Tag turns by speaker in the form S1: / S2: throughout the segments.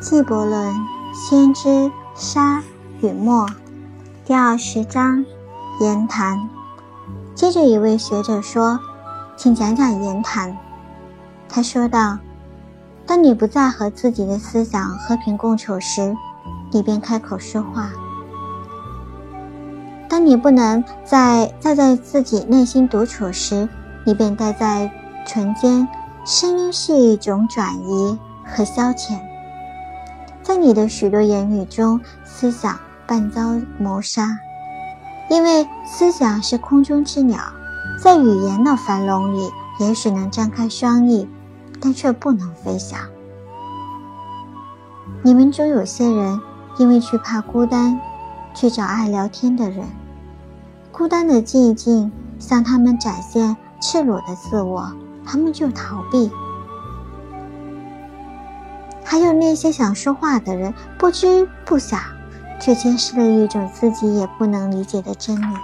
S1: 纪伯伦《先知沙与墨》第二十章言谈。接着，一位学者说：“请讲讲言谈。”他说道：“当你不再和自己的思想和平共处时，你便开口说话；当你不能再再在自己内心独处时，你便待在唇间。声音是一种转移和消遣。”在你的许多言语中，思想半遭谋杀，因为思想是空中之鸟，在语言的樊笼里，也许能张开双翼，但却不能飞翔。你们中有些人，因为惧怕孤单，去找爱聊天的人。孤单的寂静向他们展现赤裸的自我，他们就逃避。还有那些想说话的人，不知不想，却揭示了一种自己也不能理解的真理。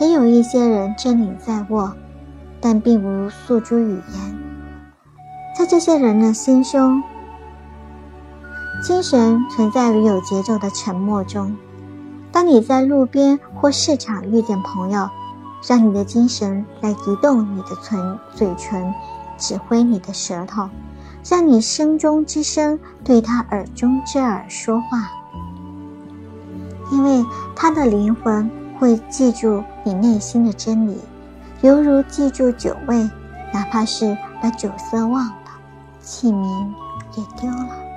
S1: 也有一些人真理在握，但并无诉诸语言。在这些人的心胸，精神存在于有节奏的沉默中。当你在路边或市场遇见朋友，让你的精神来移动你的唇嘴唇，指挥你的舌头。让你声中之声对他耳中之耳说话，因为他的灵魂会记住你内心的真理，犹如记住酒味，哪怕是把酒色忘了，器皿也丢了。